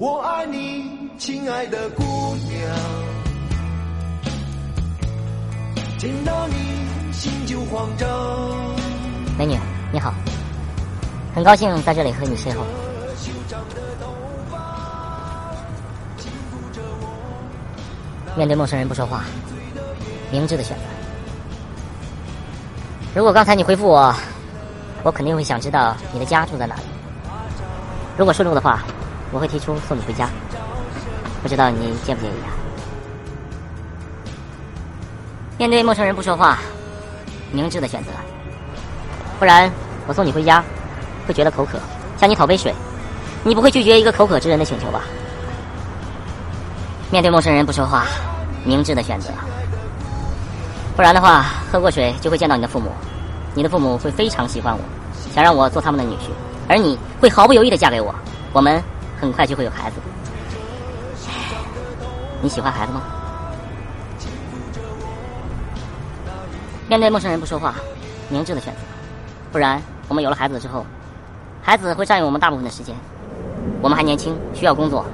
我爱你亲爱的姑娘，见到你心就慌张。美女，你好，很高兴在这里和你邂逅。面对陌生人不说话，明智的选择。如果刚才你回复我，我肯定会想知道你的家住在哪里。如果顺路的话，我会提出送你回家。不知道你介不介意啊？面对陌生人不说话，明智的选择。不然我送你回家，会觉得口渴，向你讨杯水，你不会拒绝一个口渴之人的请求吧？面对陌生人不说话，明智的选择。不然的话，喝过水就会见到你的父母，你的父母会非常喜欢我，想让我做他们的女婿，而你会毫不犹豫的嫁给我，我们很快就会有孩子。你喜欢孩子吗？面对陌生人不说话，明智的选择。不然，我们有了孩子之后，孩子会占用我们大部分的时间。我们还年轻，需要工作，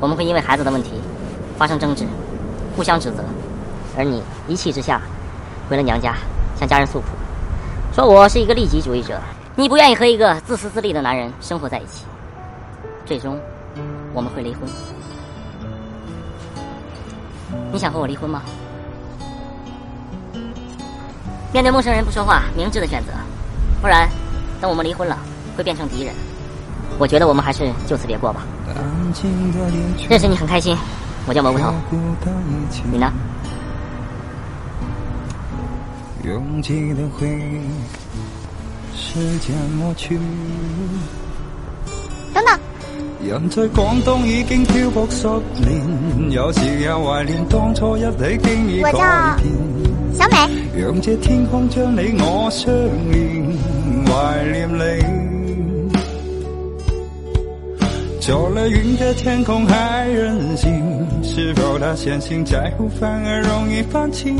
我们会因为孩子的问题发生争执，互相指责。而你一气之下回了娘家，向家人诉苦，说我是一个利己主义者，你不愿意和一个自私自利的男人生活在一起。最终，我们会离婚。你想和我离婚吗？面对陌生人不说话，明智的选择。不然，等我们离婚了，会变成敌人。我觉得我们还是就此别过吧。认识你很开心，我叫蘑菇头。你呢？拥挤的回忆，时间抹去。等等。人在广东已经漂泊十年，有时也怀念当初一起经已。小美。让这天空将你我相连，怀念你。走了云的天空还任性，是否他相信在乎反而容易放弃？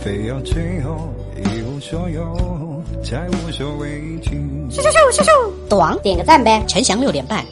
非要最后一无所有，才无所畏惧。咻咻咻咻咻，短点个赞呗！陈翔六点半。